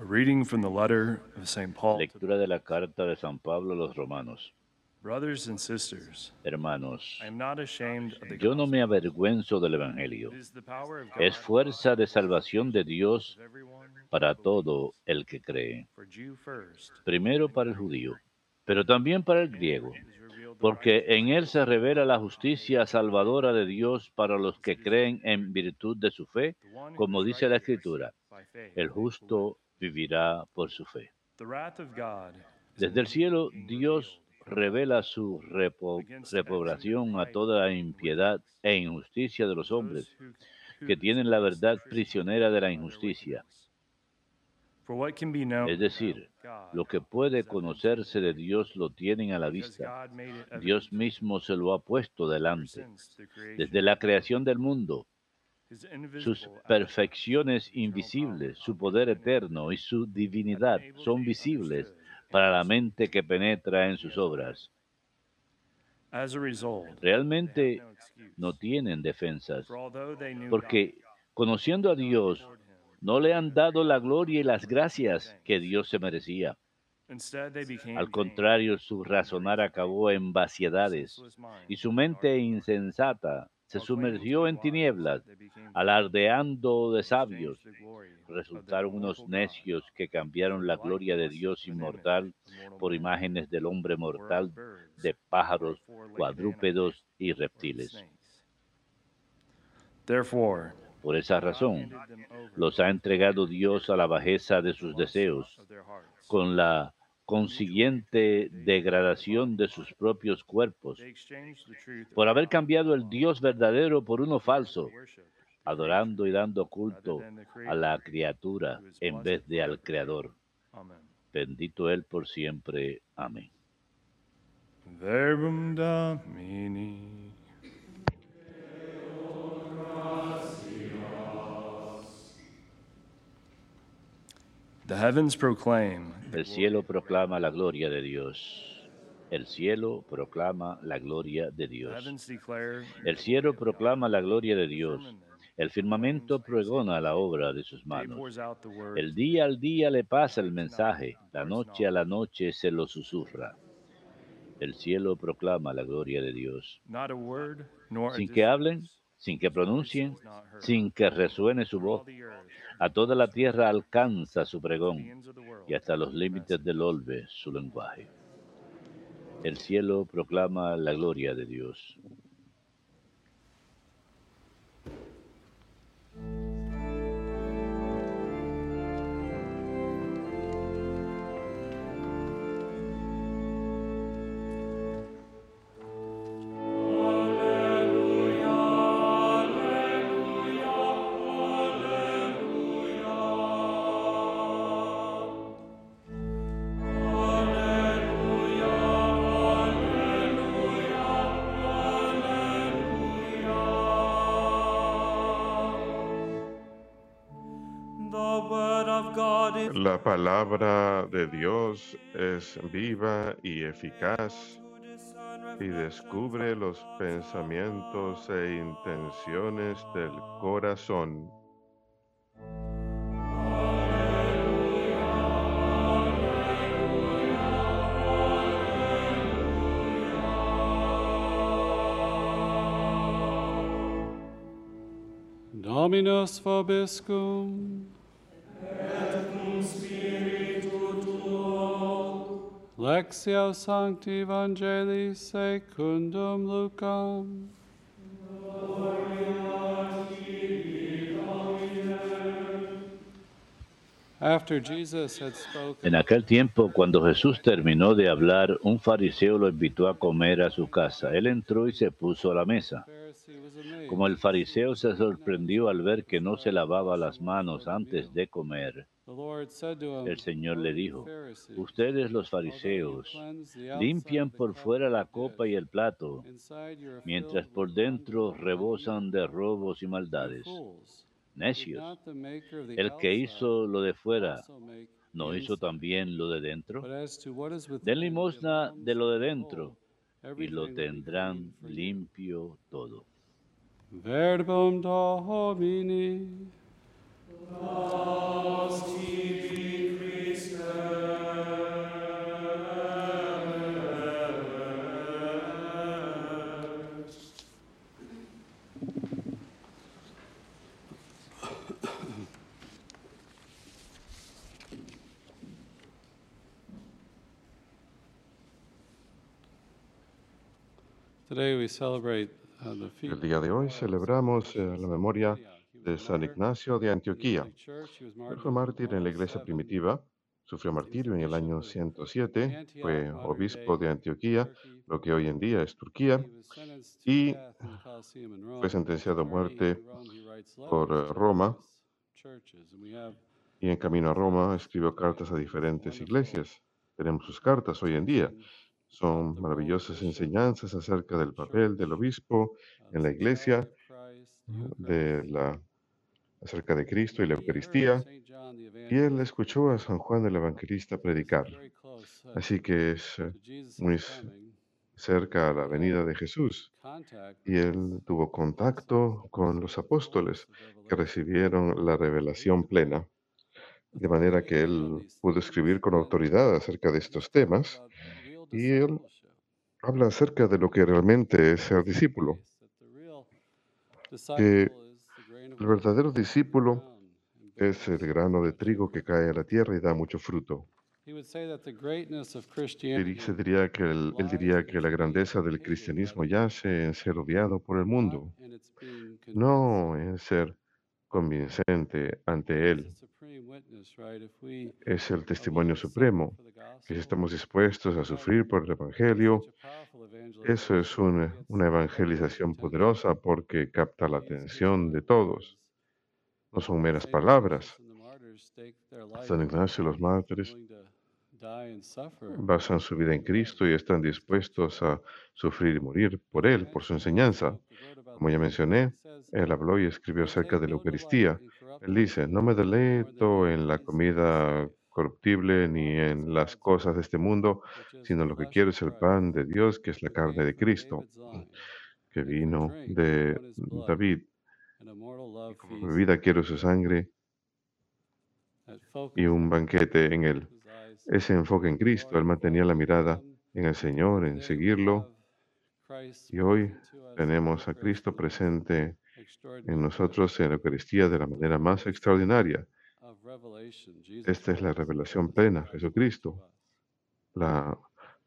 A reading from the letter of St. Paul. Lectura de la carta de San Pablo a los romanos. Brothers and sisters, Hermanos, I am not ashamed of the yo no me avergüenzo del Evangelio. Es fuerza de salvación de Dios para todo el que cree. Primero para el judío, pero también para el griego, porque en él se revela la justicia salvadora de Dios para los que creen en virtud de su fe, como dice la Escritura, el justo vivirá por su fe. Desde el cielo, Dios revela su repo- reprobación a toda impiedad e injusticia de los hombres, que tienen la verdad prisionera de la injusticia. Es decir, lo que puede conocerse de Dios lo tienen a la vista. Dios mismo se lo ha puesto delante. Desde la creación del mundo, sus perfecciones invisibles, su poder eterno y su divinidad son visibles para la mente que penetra en sus obras. Realmente no tienen defensas, porque conociendo a Dios, no le han dado la gloria y las gracias que Dios se merecía. Al contrario, su razonar acabó en vaciedades y su mente insensata se sumergió en tinieblas, alardeando de sabios. Resultaron unos necios que cambiaron la gloria de Dios inmortal por imágenes del hombre mortal, de pájaros, cuadrúpedos y reptiles. Therefore, Por esa razón, los ha entregado Dios a la bajeza de sus deseos, con la consiguiente degradación de sus propios cuerpos, por haber cambiado el Dios verdadero por uno falso, adorando y dando culto a la criatura en vez de al Creador. Bendito Él por siempre. Amén. El cielo proclama la gloria de Dios. El cielo proclama la gloria de Dios. El cielo proclama la gloria de Dios. El firmamento pregona la obra de sus manos. El día al día le pasa el mensaje, la noche a la noche se lo susurra. El cielo proclama la gloria de Dios. Not a word, nor a Sin que hablen, sin que pronuncien, sin que resuene su voz, a toda la tierra alcanza su pregón y hasta los límites del orbe su lenguaje. El cielo proclama la gloria de Dios. La palabra de Dios es viva y eficaz y descubre los pensamientos e intenciones del corazón. Dominus vobiscum. Lectio Sancti Evangelii secundum Lucam. After Jesus had spoken, En aquel tiempo, cuando Jesús terminó de hablar, un fariseo lo invitó a comer a su casa. Él entró y se puso a la mesa. Como el fariseo se sorprendió al ver que no se lavaba las manos antes de comer, El Señor le dijo, ustedes los fariseos limpian por fuera la copa y el plato, mientras por dentro rebosan de robos y maldades. Necios, el que hizo lo de fuera, ¿no hizo también lo de dentro? Den limosna de lo de dentro, y lo tendrán limpio todo. Verbum Domini. El día de hoy celebramos eh, la memoria de San Ignacio de Antioquía. Él fue mártir en la iglesia primitiva, sufrió martirio en el año 107, fue obispo de Antioquía, lo que hoy en día es Turquía, y fue sentenciado a muerte por eh, Roma y en camino a Roma escribió cartas a diferentes iglesias. Tenemos sus cartas hoy en día. Son maravillosas enseñanzas acerca del papel del obispo en la iglesia, de la, acerca de Cristo y la Eucaristía. Y él escuchó a San Juan el Evangelista predicar. Así que es eh, muy cerca a la venida de Jesús. Y él tuvo contacto con los apóstoles que recibieron la revelación plena. De manera que él pudo escribir con autoridad acerca de estos temas. Y él habla acerca de lo que realmente es ser discípulo. Que el verdadero discípulo es el grano de trigo que cae a la tierra y da mucho fruto. Diri- Se diría que él, él diría que la grandeza del cristianismo yace en ser odiado por el mundo, no en ser convincente ante él. Es el testimonio supremo, que si estamos dispuestos a sufrir por el Evangelio, eso es una, una evangelización poderosa porque capta la atención de todos. No son meras palabras. San Ignacio y los mártires basan su vida en Cristo y están dispuestos a sufrir y morir por Él, por su enseñanza. Como ya mencioné, Él habló y escribió acerca de la Eucaristía. Él dice, no me deleito en la comida corruptible ni en las cosas de este mundo, sino lo que quiero es el pan de Dios, que es la carne de Cristo, que vino de David. Como bebida quiero su sangre y un banquete en él. Ese enfoque en Cristo, él mantenía la mirada en el Señor, en seguirlo. Y hoy tenemos a Cristo presente en nosotros en la Eucaristía de la manera más extraordinaria. Esta es la revelación plena, Jesucristo, la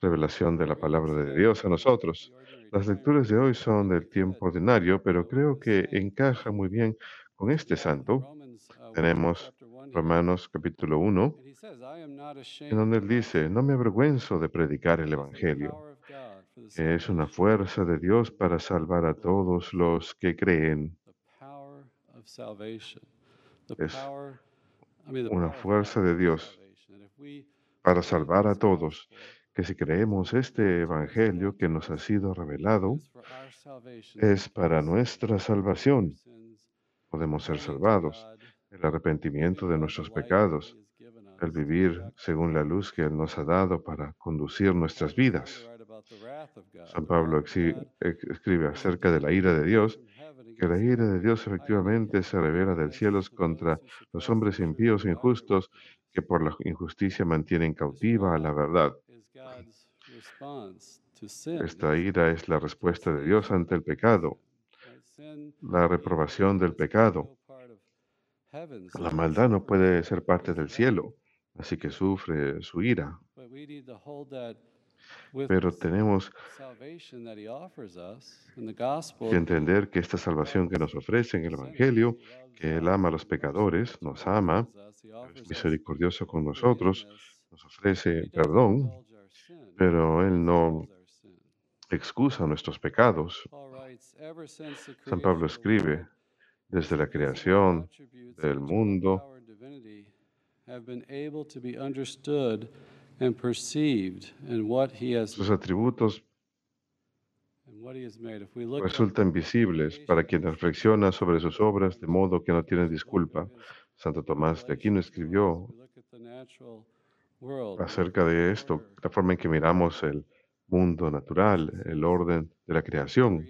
revelación de la palabra de Dios a nosotros. Las lecturas de hoy son del tiempo ordinario, pero creo que encaja muy bien con este santo. Tenemos Romanos capítulo 1, en donde él dice, no me avergüenzo de predicar el Evangelio, que es una fuerza de Dios para salvar a todos los que creen. Es una fuerza de Dios para salvar a todos, que si creemos este Evangelio que nos ha sido revelado, es para nuestra salvación. Podemos ser salvados, el arrepentimiento de nuestros pecados, el vivir según la luz que Él nos ha dado para conducir nuestras vidas. San Pablo ex- escribe acerca de la ira de Dios, que la ira de Dios efectivamente se revela del cielo contra los hombres impíos e injustos que por la injusticia mantienen cautiva a la verdad. Esta ira es la respuesta de Dios ante el pecado, la reprobación del pecado. La maldad no puede ser parte del cielo, así que sufre su ira. Pero tenemos que entender que esta salvación que nos ofrece en el Evangelio, que Él ama a los pecadores, nos ama, es misericordioso con nosotros, nos ofrece perdón, pero Él no excusa nuestros pecados. San Pablo escribe, desde la creación del mundo, sus atributos resultan visibles para quien reflexiona sobre sus obras de modo que no tienen disculpa. Santo Tomás de Aquino escribió acerca de esto, la forma en que miramos el mundo natural, el orden de la creación.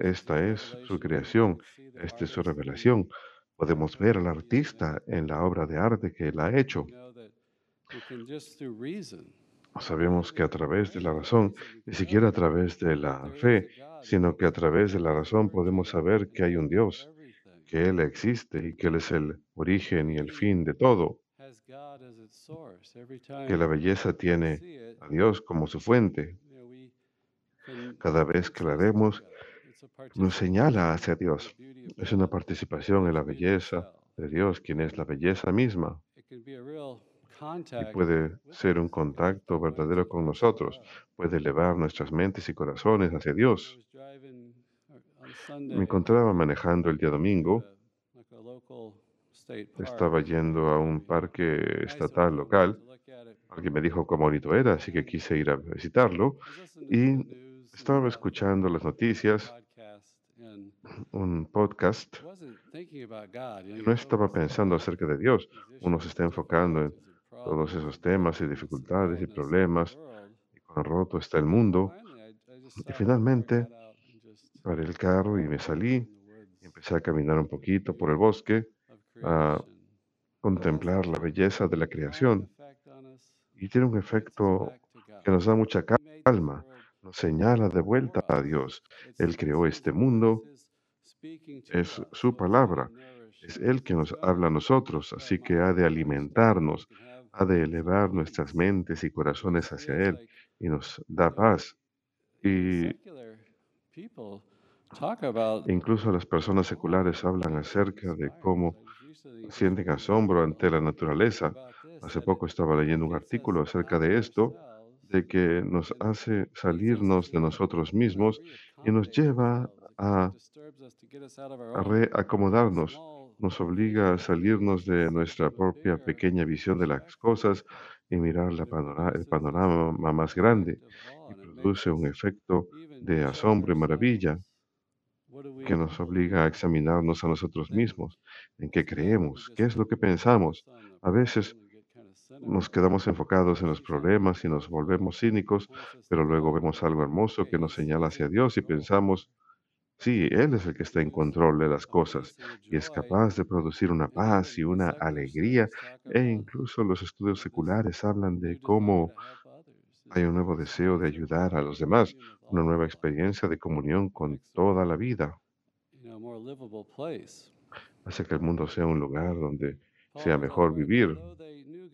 Esta es su creación, esta es su revelación. Podemos ver al artista en la obra de arte que él ha hecho. Sabemos que a través de la razón, ni siquiera a través de la fe, sino que a través de la razón podemos saber que hay un Dios, que Él existe y que Él es el origen y el fin de todo, que la belleza tiene a Dios como su fuente. Cada vez que la leemos, nos señala hacia Dios. Es una participación en la belleza de Dios, quien es la belleza misma. Y puede ser un contacto verdadero con nosotros. Puede elevar nuestras mentes y corazones hacia Dios. Me encontraba manejando el día domingo. Estaba yendo a un parque estatal local. Alguien me dijo cómo bonito era, así que quise ir a visitarlo. Y estaba escuchando las noticias, un podcast. y No estaba pensando acerca de Dios. Uno se está enfocando en todos esos temas y dificultades y problemas, y cuán roto está el mundo. Y finalmente paré el carro y me salí y empecé a caminar un poquito por el bosque a contemplar la belleza de la creación. Y tiene un efecto que nos da mucha calma, nos señala de vuelta a Dios. Él creó este mundo, es su palabra, es Él que nos habla a nosotros, así que ha de alimentarnos, ha de elevar nuestras mentes y corazones hacia Él y nos da paz. Y incluso las personas seculares hablan acerca de cómo sienten asombro ante la naturaleza. Hace poco estaba leyendo un artículo acerca de esto, de que nos hace salirnos de nosotros mismos y nos lleva a, a reacomodarnos nos obliga a salirnos de nuestra propia pequeña visión de las cosas y mirar la el panorama más grande y produce un efecto de asombro y maravilla que nos obliga a examinarnos a nosotros mismos, en qué creemos, qué es lo que pensamos. A veces nos quedamos enfocados en los problemas y nos volvemos cínicos, pero luego vemos algo hermoso que nos señala hacia Dios y pensamos, Sí, Él es el que está en control de las cosas y es capaz de producir una paz y una alegría. E incluso los estudios seculares hablan de cómo hay un nuevo deseo de ayudar a los demás, una nueva experiencia de comunión con toda la vida. Hace que el mundo sea un lugar donde sea mejor vivir.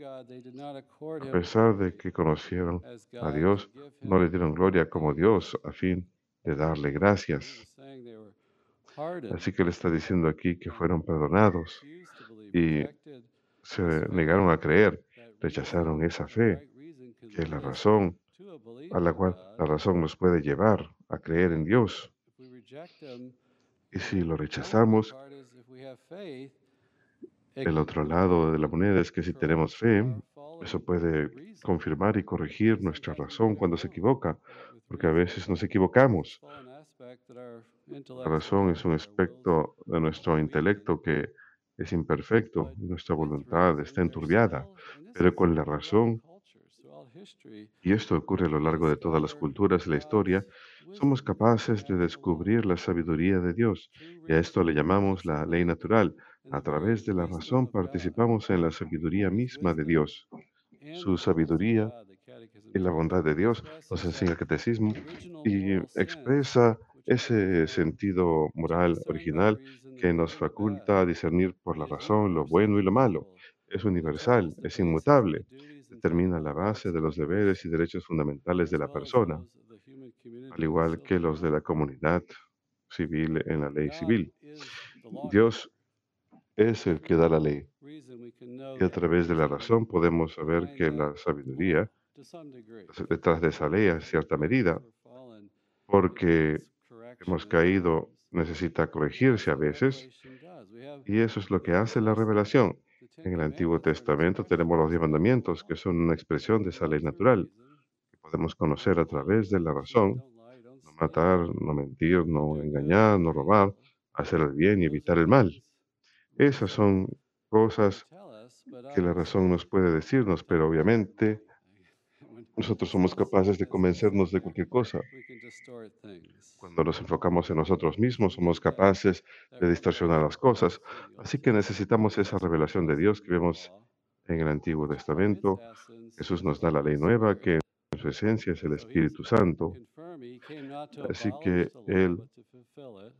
A pesar de que conocieron a Dios, no le dieron gloria como Dios a fin de darle gracias. Así que le está diciendo aquí que fueron perdonados y se negaron a creer, rechazaron esa fe, que es la razón a la cual la razón nos puede llevar a creer en Dios. Y si lo rechazamos, el otro lado de la moneda es que si tenemos fe, eso puede confirmar y corregir nuestra razón cuando se equivoca, porque a veces nos equivocamos. La razón es un aspecto de nuestro intelecto que es imperfecto, nuestra voluntad está enturbiada, pero con la razón, y esto ocurre a lo largo de todas las culturas de la historia, somos capaces de descubrir la sabiduría de Dios, y a esto le llamamos la ley natural. A través de la razón participamos en la sabiduría misma de Dios. Su sabiduría y la bondad de Dios nos enseña el catecismo y expresa ese sentido moral original que nos faculta discernir por la razón lo bueno y lo malo. Es universal, es inmutable, determina la base de los deberes y derechos fundamentales de la persona, al igual que los de la comunidad civil en la ley civil. Dios es el que da la ley. Y a través de la razón podemos saber que la sabiduría detrás de esa ley a cierta medida, porque hemos caído, necesita corregirse a veces, y eso es lo que hace la revelación. En el Antiguo Testamento tenemos los diez mandamientos, que son una expresión de esa ley natural, que podemos conocer a través de la razón, no matar, no mentir, no engañar, no robar, hacer el bien y evitar el mal. Esas son cosas que la razón nos puede decirnos, pero obviamente nosotros somos capaces de convencernos de cualquier cosa. Cuando nos enfocamos en nosotros mismos, somos capaces de distorsionar las cosas. Así que necesitamos esa revelación de Dios que vemos en el Antiguo Testamento. Jesús nos da la ley nueva, que en su esencia es el Espíritu Santo. Así que Él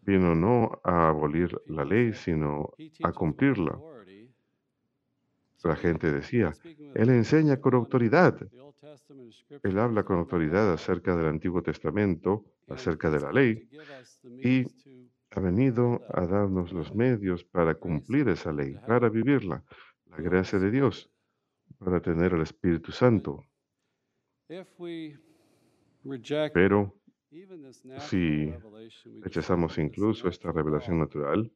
vino no a abolir la ley, sino a cumplirla. La gente decía, Él enseña con autoridad. Él habla con autoridad acerca del Antiguo Testamento, acerca de la ley, y ha venido a darnos los medios para cumplir esa ley, para vivirla, la gracia de Dios, para tener el Espíritu Santo. Pero si rechazamos incluso esta revelación natural,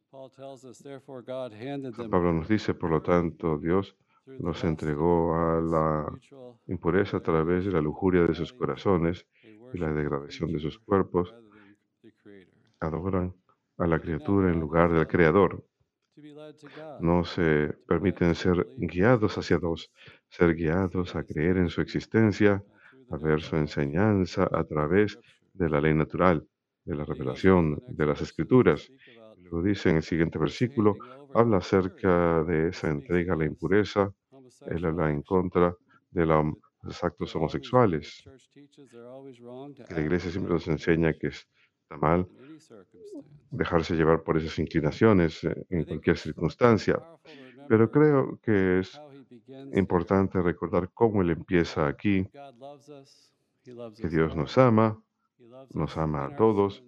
San Pablo nos dice, por lo tanto, Dios nos entregó a la impureza a través de la lujuria de sus corazones y la degradación de sus cuerpos. Adoran a la criatura en lugar del Creador. No se permiten ser guiados hacia Dios, ser guiados a creer en su existencia, a ver su enseñanza a través de la ley natural, de la revelación, de las escrituras. Luego dice en el siguiente versículo, habla acerca de esa entrega a la impureza, él habla en contra de los actos homosexuales. La iglesia siempre nos enseña que está mal dejarse llevar por esas inclinaciones eh, en cualquier circunstancia. Pero creo que es importante recordar cómo Él empieza aquí, que Dios nos ama, nos ama a todos,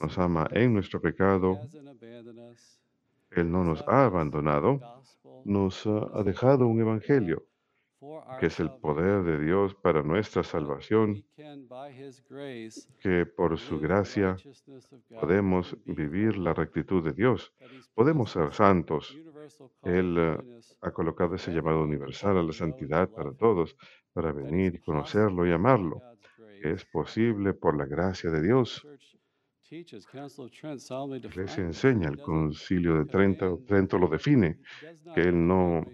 nos ama en nuestro pecado, Él no nos ha abandonado, nos ha dejado un evangelio que es el poder de Dios para nuestra salvación, que por su gracia podemos vivir la rectitud de Dios, podemos ser santos. Él eh, ha colocado ese llamado universal a la santidad para todos, para venir, conocerlo y amarlo. Es posible por la gracia de Dios. Iglesia enseña, el concilio de Trento, Trento lo define, que Él no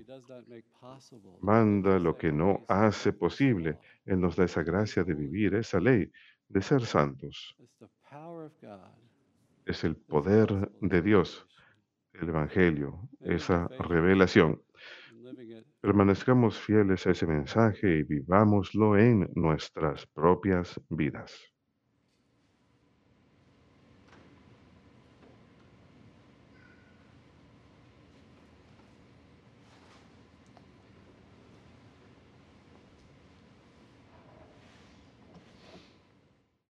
manda lo que no hace posible. Él nos da esa gracia de vivir esa ley, de ser santos. Es el poder de Dios, el Evangelio, esa revelación. Permanezcamos fieles a ese mensaje y vivámoslo en nuestras propias vidas.